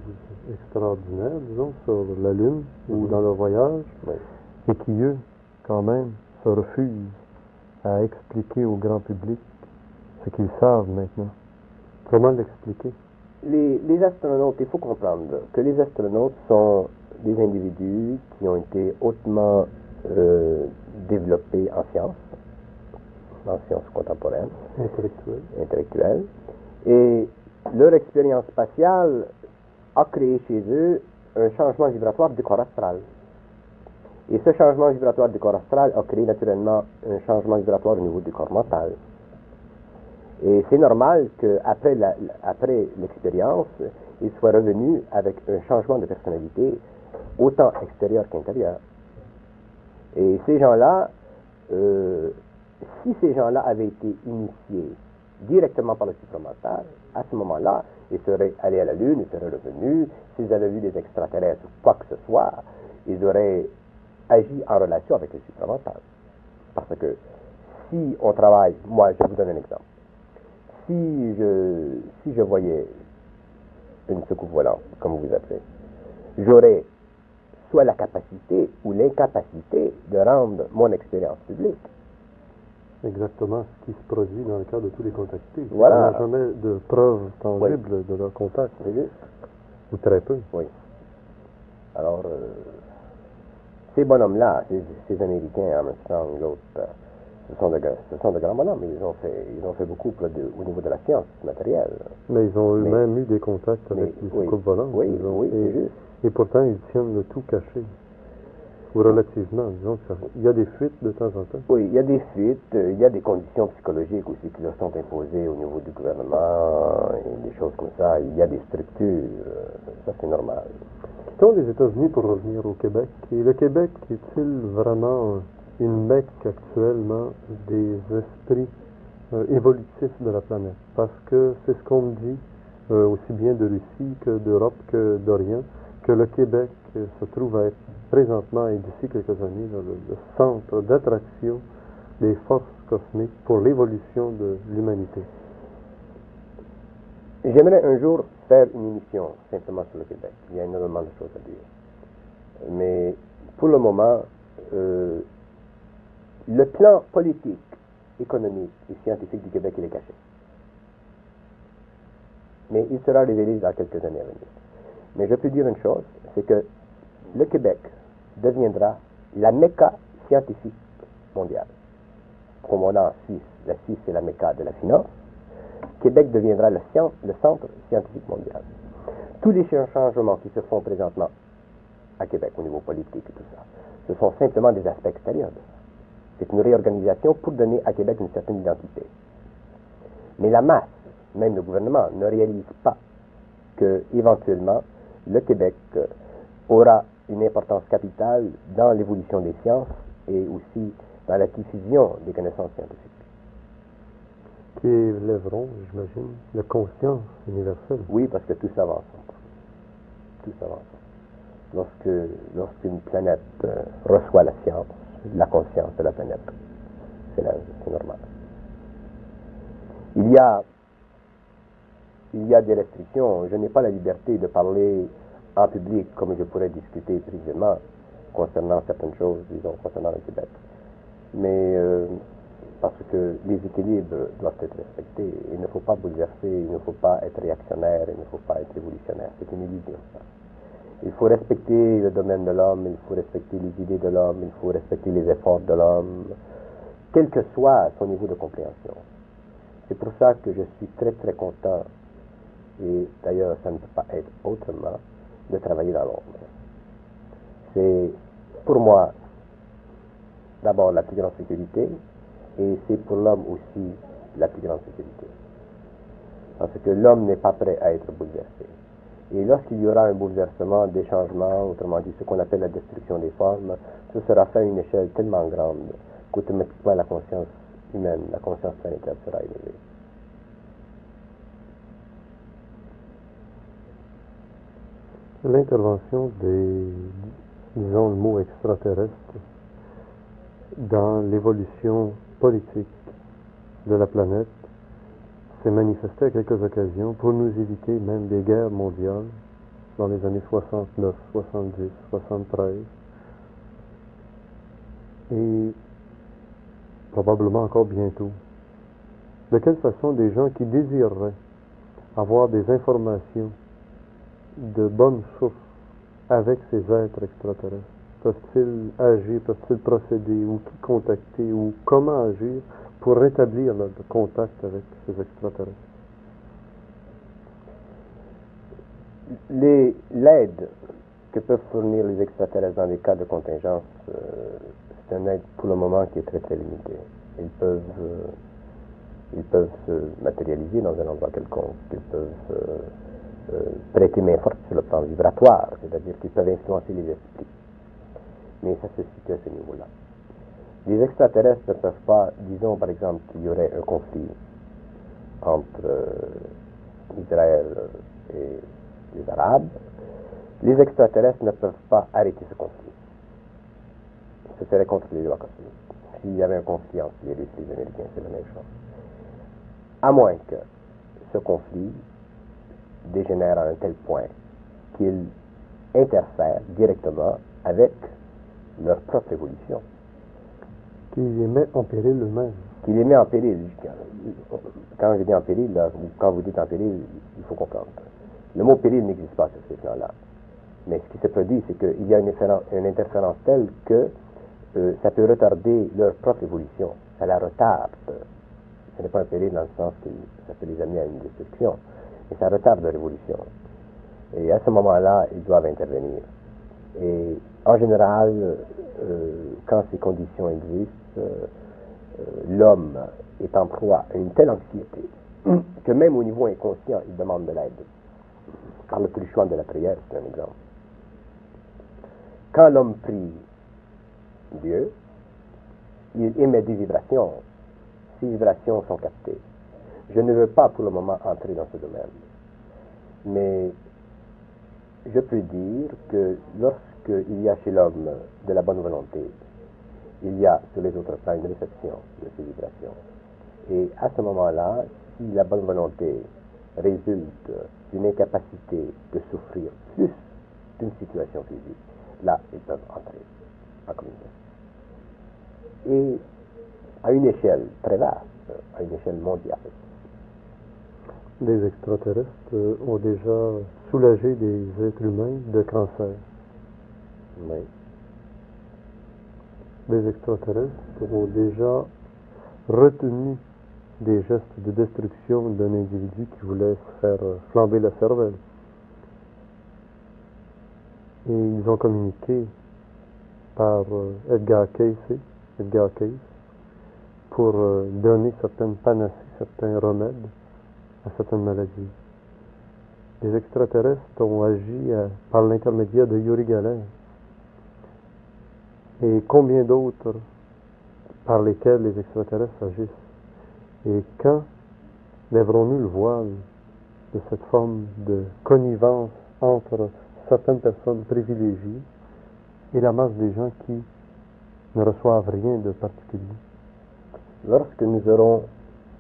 [SPEAKER 3] Extraordinaires, disons, sur la Lune ou
[SPEAKER 2] Mhm.
[SPEAKER 3] dans leur voyage,
[SPEAKER 2] Oui.
[SPEAKER 3] et qui, eux, quand même, se refusent à expliquer au grand public ce qu'ils savent maintenant. Comment l'expliquer?
[SPEAKER 2] Les, les astronautes, il faut comprendre que les astronautes sont des individus qui ont été hautement euh, développés en sciences, en sciences contemporaines,
[SPEAKER 3] intellectuel
[SPEAKER 2] intellectuelles, et leur expérience spatiale a créé chez eux un changement vibratoire du corps astral. Et ce changement vibratoire du corps astral a créé naturellement un changement vibratoire au niveau du corps mental. Et c'est normal qu'après la, après l'expérience, ils soient revenus avec un changement de personnalité autant extérieur qu'intérieur. Et ces gens-là, euh, si ces gens-là avaient été initiés directement par le supramental, à ce moment-là, ils seraient allés à la Lune, ils seraient revenus, s'ils avaient vu des extraterrestres ou quoi que ce soit, ils auraient agi en relation avec le supramental. Parce que si on travaille, moi je vous donne un exemple, si je, si je voyais une soucoupe volante, comme vous appelez, j'aurais soit la capacité ou l'incapacité de rendre mon expérience publique.
[SPEAKER 3] Exactement ce qui se produit dans le cas de tous les contactés.
[SPEAKER 2] Voilà.
[SPEAKER 3] On n'a jamais de preuves tangibles de leur contact,
[SPEAKER 2] C'est juste
[SPEAKER 3] ou très peu.
[SPEAKER 2] Oui. Alors, euh, ces bonhommes-là, ces, ces Américains, Armstrong, l'autre, euh, ce, sont de, gra- ce sont de grands bonhommes. Ils ont fait, ils ont fait beaucoup de- au niveau de la science matérielle.
[SPEAKER 3] Mais ils ont eux-mêmes eu des contacts avec les
[SPEAKER 2] oui,
[SPEAKER 3] volantes.
[SPEAKER 2] oui,
[SPEAKER 3] disons,
[SPEAKER 2] oui,
[SPEAKER 3] et,
[SPEAKER 2] c'est juste.
[SPEAKER 3] et pourtant, ils tiennent le tout caché. Ou relativement, disons. que ça- Il y a des fuites de temps en temps.
[SPEAKER 2] Oui, il y a des fuites, euh, il y a des conditions psychologiques aussi qui leur sont imposées au niveau du gouvernement, et des choses comme ça. Il y a des structures, euh, ça c'est normal.
[SPEAKER 3] Quittons les États-Unis pour revenir au Québec? Et le Québec est-il vraiment une mecque actuellement des esprits euh, évolutifs de la planète? Parce que c'est ce qu'on me dit, euh, aussi bien de Russie que d'Europe que d'Orient, que le Québec se trouve à être présentement et d'ici quelques années le centre d'attraction des forces cosmiques pour l'évolution de l'humanité.
[SPEAKER 2] J'aimerais un jour faire une émission simplement sur le Québec. Il y a énormément de choses à dire. Mais pour le moment, euh, le plan politique, économique et scientifique du Québec, il est caché. Mais il sera révélé dans quelques années à venir. Mais je peux dire une chose, c'est que le Québec deviendra la Mecca scientifique mondiale. comme on a en Suisse, la Suisse c'est la méca de la finance, Québec deviendra le, le centre scientifique mondial. Tous les changements qui se font présentement à Québec au niveau politique et tout ça, ce sont simplement des aspects extérieurs C'est une réorganisation pour donner à Québec une certaine identité. Mais la masse, même le gouvernement, ne réalise pas que éventuellement le Québec euh, aura une importance capitale dans l'évolution des sciences et aussi dans la diffusion des connaissances scientifiques.
[SPEAKER 3] Qui élèveront, j'imagine, la conscience universelle.
[SPEAKER 2] Oui, parce que tout s'avance. Tout s'avance. Lorsque, lorsqu'une planète euh, reçoit la science, la conscience de la planète, c'est, c'est normal. Il y a il y a des restrictions. Je n'ai pas la liberté de parler en public comme je pourrais discuter précisément concernant certaines choses, disons, concernant le Québec. Mais euh, parce que les équilibres doivent être respectés. Il ne faut pas bouleverser, il ne faut pas être réactionnaire, il ne faut pas être révolutionnaire. C'est une illusion, ça. Il faut respecter le domaine de l'homme, il faut respecter les idées de l'homme, il faut respecter les efforts de l'homme, quel que soit son niveau de compréhension. C'est pour ça que je suis très très content et d'ailleurs ça ne peut pas être autrement, de travailler dans l'ombre. C'est pour moi d'abord la plus grande sécurité et c'est pour l'homme aussi la plus grande sécurité. Parce que l'homme n'est pas prêt à être bouleversé. Et lorsqu'il y aura un bouleversement, des changements, autrement dit ce qu'on appelle la destruction des formes, ce sera fait à une échelle tellement grande qu'automatiquement la conscience humaine, la conscience planétaire sera élevée.
[SPEAKER 3] L'intervention des, disons le mot extraterrestre, dans l'évolution politique de la planète s'est manifestée à quelques occasions pour nous éviter même des guerres mondiales dans les années 69, 70, 73 et probablement encore bientôt. De quelle façon des gens qui désireraient avoir des informations de bonnes sources avec ces êtres extraterrestres? Peuvent-ils agir, peuvent-ils procéder, ou qui contacter, ou comment agir pour rétablir le contact avec ces extraterrestres?
[SPEAKER 2] L'aide que peuvent fournir les extraterrestres dans les cas de contingence, euh, c'est une aide pour le moment qui est très très limitée. Ils peuvent, euh, ils peuvent se matérialiser dans un endroit quelconque, ils peuvent euh, prêter main forte sur le plan vibratoire, c'est-à-dire qu'ils peuvent influencer les esprits. Mais ça se situe à ce niveau-là. Les extraterrestres ne peuvent pas, disons par exemple qu'il y aurait un conflit entre euh, Israël et les Arabes, les extraterrestres ne peuvent pas arrêter ce conflit. Ce serait contre les lois cosmiques. S'il y avait un conflit entre les Russes et les Américains, c'est la même chose. À moins que ce conflit dégénère à un tel point qu'ils interfèrent directement avec leur propre évolution.
[SPEAKER 3] Qui les met en péril eux-mêmes.
[SPEAKER 2] Qui les met en péril. Quand je dis en péril, quand vous dites en péril, il faut comprendre. Le mot péril n'existe pas sur ce plan-là. Mais ce qui se produit, c'est qu'il y a une, une, interférence telle que euh, ça peut retarder leur propre évolution. Ça la retarde. Ce n'est pas un péril dans le sens que ça peut les amener à une destruction et ça retarde la révolution. Et à ce moment-là, ils doivent intervenir. Et en général, euh, quand ces conditions existent, euh, l'homme est en proie à une telle anxiété que même au niveau inconscient, il demande de l'aide. Par le plus de la prière, c'est un exemple. Quand l'homme prie Dieu, il émet des vibrations. Ces vibrations sont captées. Je ne veux pas pour le moment entrer dans ce domaine. Mais je peux dire que lorsqu'il y a chez l'homme de la bonne volonté, il y a sur les autres plans une réception de ces vibrations. Et à ce moment-là, si la bonne volonté résulte d'une incapacité de souffrir plus d'une situation physique, là, ils peuvent entrer en communication. Et à une échelle très vaste, à une échelle mondiale
[SPEAKER 3] des extraterrestres euh, ont déjà soulagé des êtres humains de cancer.
[SPEAKER 2] Oui.
[SPEAKER 3] Les extraterrestres ont déjà retenu des gestes de destruction d'un individu qui voulait se faire euh, flamber la cervelle. Et ils ont communiqué par euh, Edgar Cayce, Edgar Cayce pour donner certaines panacées, certains remèdes à certaines maladies. Les extraterrestres ont agi par l'intermédiaire de Yuri Gagarin. Et combien d'autres par lesquels les extraterrestres agissent? Et quand lèverons-nous le voile de cette forme de connivence entre certaines personnes privilégiées et la masse des gens qui ne reçoivent rien de particulier?
[SPEAKER 2] Lorsque nous aurons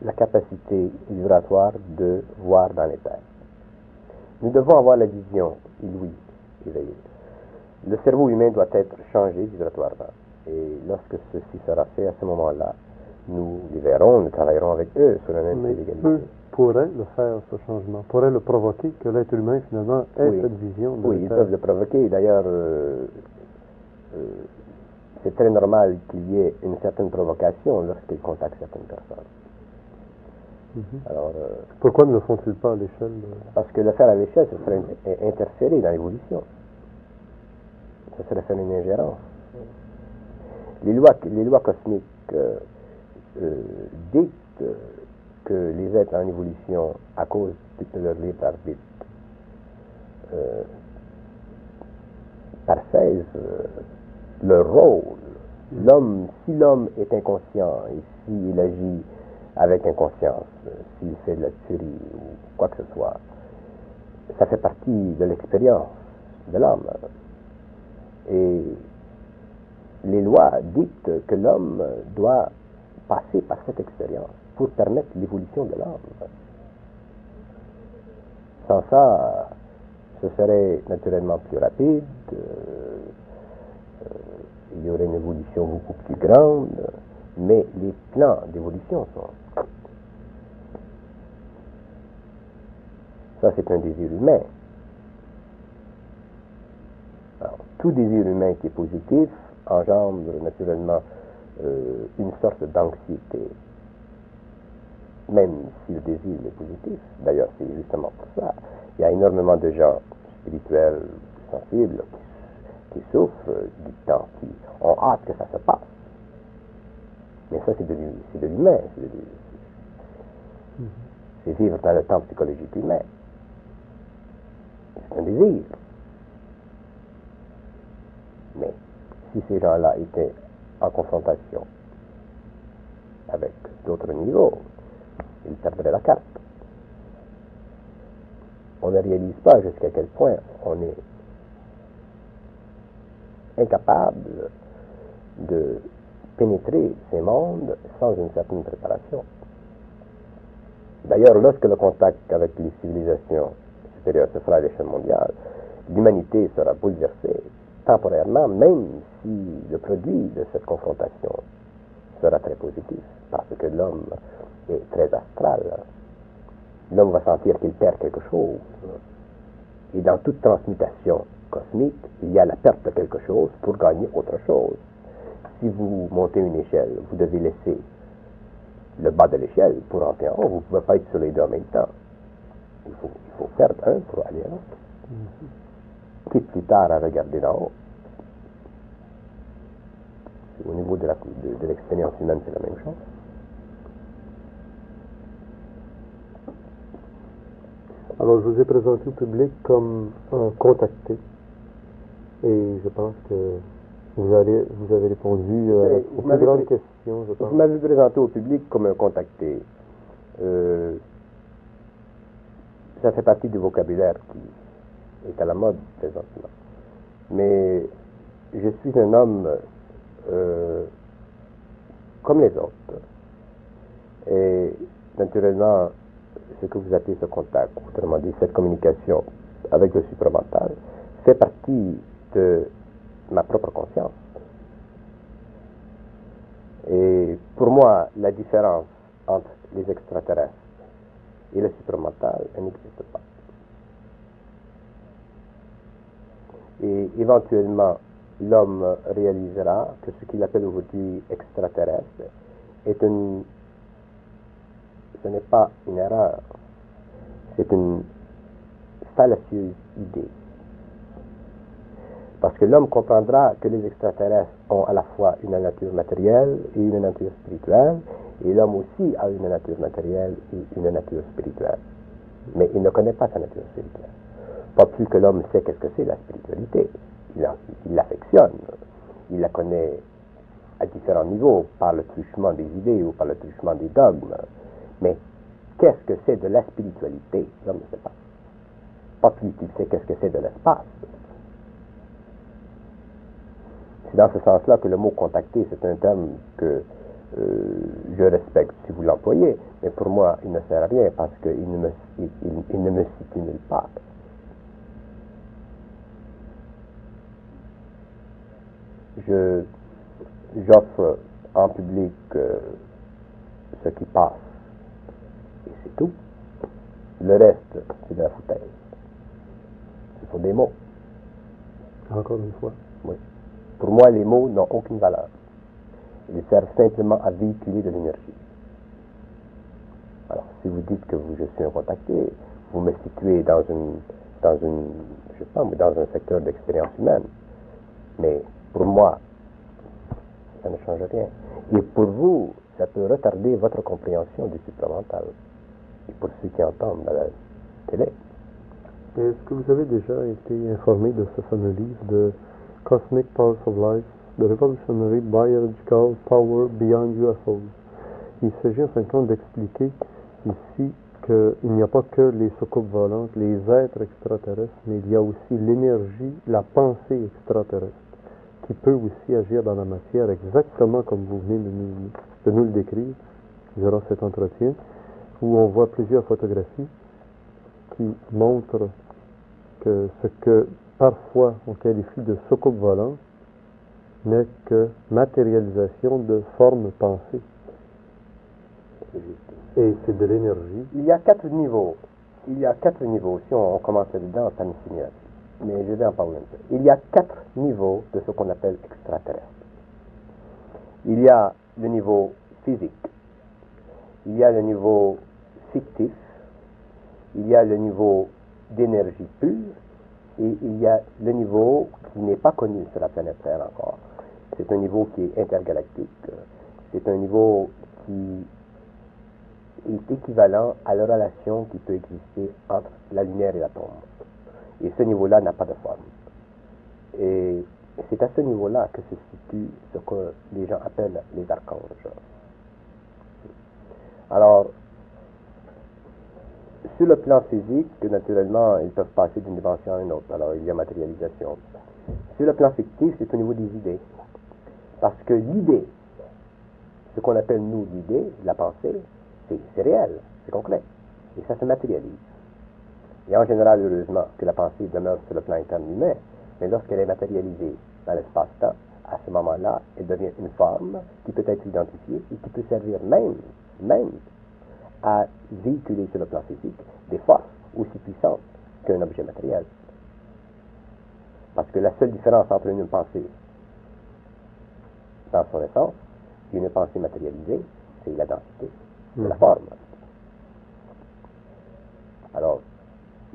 [SPEAKER 2] la capacité vibratoire de voir dans les terres. Nous devons avoir la vision inouïe, éveillée. Le cerveau humain doit être changé vibratoirement. Et lorsque ceci sera fait, à ce moment-là, nous les verrons, nous travaillerons avec eux sur la même
[SPEAKER 3] Mais eux pourraient le faire, ce changement, pourraient le provoquer, que l'être humain, finalement, ait cette vision. De
[SPEAKER 2] oui, ils peuvent le provoquer. D'ailleurs, euh, euh, c'est très normal qu'il y ait une certaine provocation lorsqu'ils contactent certaines personnes.
[SPEAKER 3] Mhm. Alors, euh, Pourquoi ne le font-ils pas à l'échelle
[SPEAKER 2] Parce que le faire à l'échelle, ce serait interférer dans l'évolution. Ce serait faire une ingérence. Les lois, les lois cosmiques euh, euh, dictent que les êtres en évolution, à cause de leur libre arbitre, parfaisent leur rôle. L'homme, si l'homme est inconscient et s'il agit avec inconscience, s'il fait de la tuerie ou quoi que ce soit, ça fait partie de l'expérience de l'homme. Et les lois dictent que l'homme doit passer par cette expérience pour permettre l'évolution de l'homme. Sans ça, ce serait naturellement plus rapide, euh, euh, il y aurait une évolution beaucoup plus grande, mais les plans d'évolution sont... Ça, c'est un désir humain. Tout désir humain qui est positif engendre naturellement euh, une sorte d'anxiété, même si le désir est positif. D'ailleurs, c'est justement pour ça. Il y a énormément de gens spirituels, sensibles, qui, souffrent du temps, qui ont hâte que ça se passe. Mais ça, c'est de, l'humain. C'est vivre dans le temps psychologique humain. C'est un désir. Mais si ces gens-là étaient en confrontation avec d'autres niveaux, ils perdraient la carte. On ne réalise pas jusqu'à quel point on est incapable de pénétrer ces mondes sans une certaine préparation. D'ailleurs, lorsque le contact avec les civilisations supérieures se fera à l'échelle mondiale, l'humanité sera bouleversée temporairement, même si le produit de cette confrontation sera très positif, parce que l'homme est très astral. L'homme va sentir qu'il perd quelque chose. Et dans toute transmutation cosmique, il y a la perte de quelque chose pour gagner autre chose. Si vous montez une échelle, vous devez laisser le bas de l'échelle pour entrer en haut. Vous ne pouvez pas être sur les deux en même temps. Il faut, il faut perdre un pour aller à l'autre. Mm-hmm qui plus tard à regarder d'en haut. Au niveau de l'expérience de, humaine, c'est la même chose.
[SPEAKER 3] Alors, je vous ai présenté au public comme un contacté. Et je pense que vous, allez, vous avez répondu euh, aux plus grandes questions. Je
[SPEAKER 2] pense. Vous m'avez présenté au public comme un contacté. Euh, ça fait partie du vocabulaire qui, est à la mode présentement. Mais je suis un homme euh, comme les autres. Et naturellement, ce que vous appelez ce contact, autrement dit cette communication avec le supramental, fait partie de ma propre conscience. Et pour moi, la différence entre les extraterrestres et le supramental, n'existe pas. Et éventuellement, l'homme réalisera que ce qu'il appelle aujourd'hui extraterrestre est une ce n'est pas une erreur, c'est une fallacieuse idée. Parce que l'homme comprendra que les extraterrestres ont à la fois une nature matérielle et une nature spirituelle, et l'homme aussi a une nature matérielle et une nature spirituelle. Mais il ne connaît pas sa nature spirituelle. Pas plus que l'homme sait qu'est-ce que c'est la spiritualité. Il l'affectionne. Il la connaît à différents niveaux, par le truchement des idées ou par le truchement des dogmes. Mais qu'est-ce que c'est de la spiritualité? L'homme ne sait pas. Pas plus qu'il sait qu'est-ce que c'est de l'espace. C'est dans ce sens-là que le mot contacter, c'est un terme que euh, je respecte si vous l'employez, mais pour moi, il ne sert à rien parce qu'il ne, me, il, ne me situe nulle part. Je, j'offre en public euh, ce qui passe, et c'est tout. Le reste, c'est de la foutaise. Ce sont des mots.
[SPEAKER 3] Encore une fois.
[SPEAKER 2] Oui. Pour moi, les mots n'ont aucune valeur. Ils servent simplement à véhiculer de l'énergie. Alors, si vous dites que vous, je suis un contacté, vous me situez dans une, dans une, je sais pas, dans un secteur d'expérience humaine. Mais pour moi, ça ne change rien. Et pour vous, ça peut retarder votre compréhension du supramental. Et pour ceux qui entendent à la télé.
[SPEAKER 3] Est-ce que vous avez déjà été informé de ce fameux livre de Cosmic Powers of Life, The Revolutionary Biological Power Beyond UFOs. Il s'agit en fin de compte d'expliquer ici qu'il n'y a pas que les soucoupes volantes, les êtres extraterrestres, mais il y a aussi l'énergie, la pensée extraterrestre, qui peut aussi agir dans la matière exactement comme vous venez de nous le décrire durant cet entretien, où on voit plusieurs photographies qui montrent que ce que parfois on qualifie de soucoupe volante, n'est que matérialisation de formes pensées. Et c'est de l'énergie.
[SPEAKER 2] Il y a quatre niveaux. Il y a quatre niveaux. Si on, commence dedans, ça me finit Mais je vais en parler un peu. Il y a quatre niveaux de ce qu'on appelle extraterrestre. Il y a le niveau physique. Il y a le niveau fictif. Il y a le niveau d'énergie pure et il y a le niveau qui n'est pas connu sur la planète Terre encore. C'est un niveau qui est intergalactique. C'est un niveau qui est équivalent à la relation qui peut exister entre la lumière et l'atome. Et ce niveau-là n'a pas de forme. Et c'est à ce niveau-là que se situe ce que les gens appellent les archanges. Alors, sur le plan physique, naturellement, ils peuvent passer d'une dimension à une autre. Alors, il y a matérialisation. Sur le plan fictif, c'est au niveau des idées. Parce que l'idée, ce qu'on appelle nous l'idée, la pensée, c'est réel, c'est concret. Et ça se matérialise. Et en général, heureusement, que la pensée demeure sur le plan interne humain, mais lorsqu'elle est matérialisée dans l'espace-temps, à ce moment-là, elle devient une forme qui peut être identifiée et qui peut servir même, même à véhiculer sur le plan physique des forces aussi puissantes qu'un objet matériel. Parce que la seule différence entre une pensée dans son essence et une pensée matérialisée, c'est la densité, c'est la mm. forme. Alors,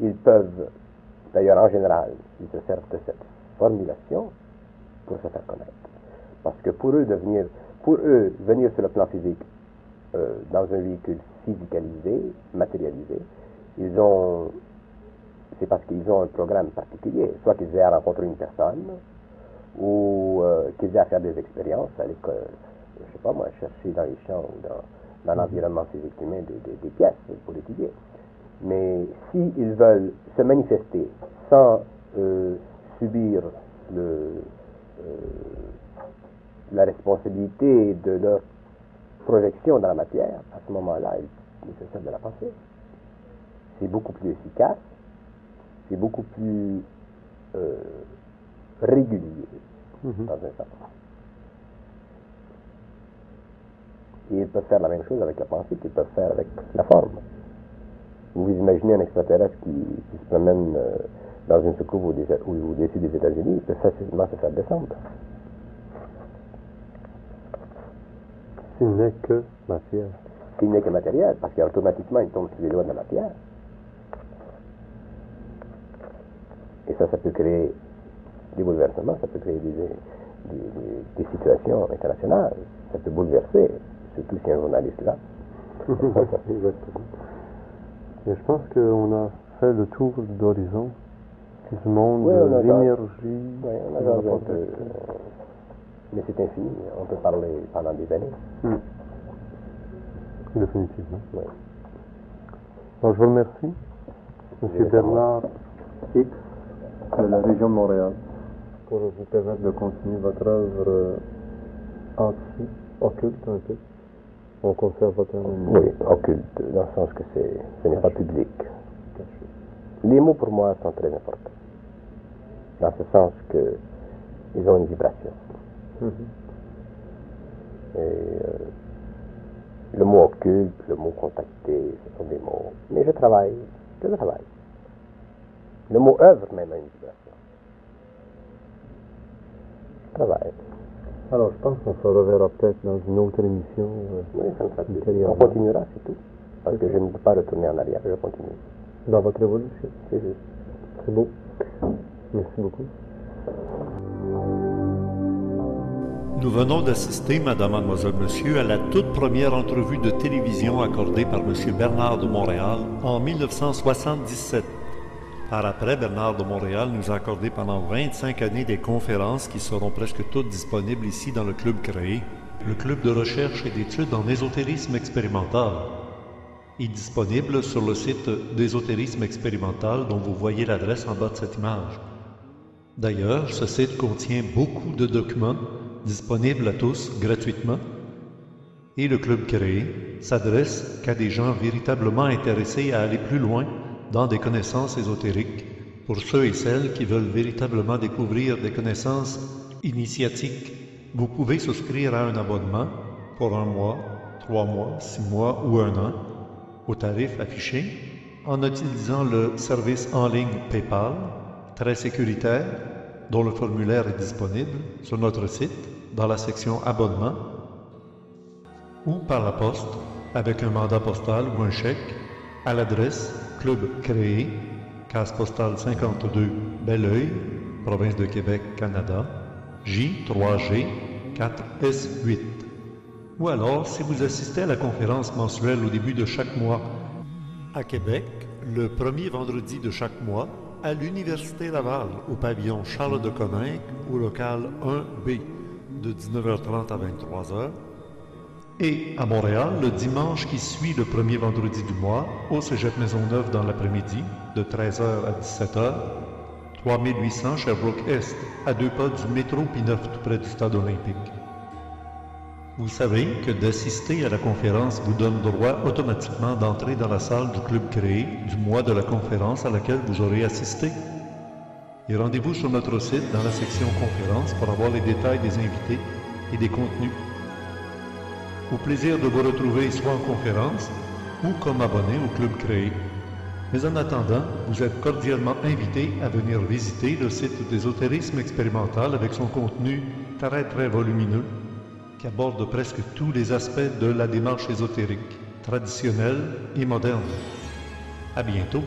[SPEAKER 2] ils peuvent, d'ailleurs en général, ils se servent de cette formulation pour se faire connaître. Parce que pour eux, devenir, pour eux, venir sur le plan physique euh, dans un véhicule physicalisé, matérialisé, ils ont, c'est parce qu'ils ont un programme particulier, soit qu'ils aient à rencontrer une personne, ou euh, qu'ils aient à faire des expériences, aller, je sais pas moi, chercher dans les champs ou dans, l'environnement physique humain des, pièces pour étudier. Mais s'ils veulent se manifester sans euh, subir le, la responsabilité de leur projection dans la matière, à ce moment-là, il est nécessaire de la pensée. C'est beaucoup plus efficace, c'est beaucoup plus euh, régulier mhm. dans un sens. Et ils peuvent faire la même chose avec la pensée qu'ils peuvent faire avec la forme. Vous vous imaginez un extraterrestre qui, se promène euh, dans une soucoupe au-dessus des États-Unis, il peut facilement se faire descendre.
[SPEAKER 3] N'est que matière.
[SPEAKER 2] qui n'est que matériel, parce qu'automatiquement, il tombe sur les lois de la matière. Et ça, ça peut créer des bouleversements, ça peut créer des, des, situations internationales, ça peut bouleverser, surtout si un journaliste là. [laughs]
[SPEAKER 3] Exactement. Et je pense qu'on a fait le tour d'horizon du monde de l'énergie.
[SPEAKER 2] Oui, on a mais c'est infini, on peut parler pendant des années. Hmm.
[SPEAKER 3] Définitivement. Oui. Alors, je vous remercie, M. Bernard X de la région de Montréal, pour vous permettre de continuer votre œuvre anti, occulte un peu. On conserve votre
[SPEAKER 2] Oui, occulte, dans le sens que ce n'est pas public. Les mots pour moi sont très importants, dans ce sens qu'ils ont une vibration. Mhm. Et euh, le mot occulte, le mot contacté, ce sont des mots. Mais je travaille, je travaille. Le mot œuvre même a une vibration. Je travaille.
[SPEAKER 3] Alors, je pense qu'on se reverra peut-être dans une autre émission. Euh,
[SPEAKER 2] oui, ça me On continuera, c'est tout. Parce que je ne peux pas retourner en arrière, je continue.
[SPEAKER 3] Dans votre évolution C'est juste. C'est beau. Merci beaucoup.
[SPEAKER 1] Nous venons d'assister, Madame, Mademoiselle, Monsieur, à la toute première entrevue de télévision accordée par M. Bernard de Montréal en 1977. Par après, Bernard de Montréal nous a accordé pendant 25 années des conférences qui seront presque toutes disponibles ici dans le club créé, le club de recherche et d'études en ésotérisme expérimental. est disponible sur le site d'ésotérisme expérimental dont vous voyez l'adresse en bas de cette image. D'ailleurs, ce site contient beaucoup de documents disponible à tous gratuitement, et le club créé s'adresse qu'à des gens véritablement intéressés à aller plus loin dans des connaissances ésotériques, pour ceux et celles qui veulent véritablement découvrir des connaissances initiatiques. Vous pouvez souscrire à un abonnement pour un mois, trois mois, six mois ou un an au tarif affiché en utilisant le service en ligne PayPal, très sécuritaire, dont le formulaire est disponible sur notre site dans la section Abonnement ou par la poste avec un mandat postal ou un chèque à l'adresse Club Créé, case postale 52, Belleuil, province de Québec, Canada, J3G 4S8. Ou alors, si vous assistez à la conférence mensuelle au début de chaque mois à Québec, le premier vendredi de chaque mois, à l'Université Laval, au pavillon Charles de Coninck, au local 1B, de 19h30 à 23h, et à Montréal, le dimanche qui suit le premier vendredi du mois, au Cégep Maisonneuve dans l'après-midi, de 13h à 17h, 3800 Sherbrooke-Est, à deux pas du métro P9 tout près du stade olympique. Vous savez que d'assister à la conférence vous donne droit automatiquement d'entrer dans la salle du club créé du mois de la conférence à laquelle vous aurez assisté. Et rendez-vous sur notre site dans la section conférence pour avoir les détails des invités et des contenus. Au plaisir de vous retrouver soit en conférence ou comme abonné au club créé. Mais en attendant, vous êtes cordialement invité à venir visiter le site d'ésotérisme expérimental avec son contenu très très volumineux qui aborde presque tous les aspects de la démarche ésotérique, traditionnelle et moderne. À bientôt!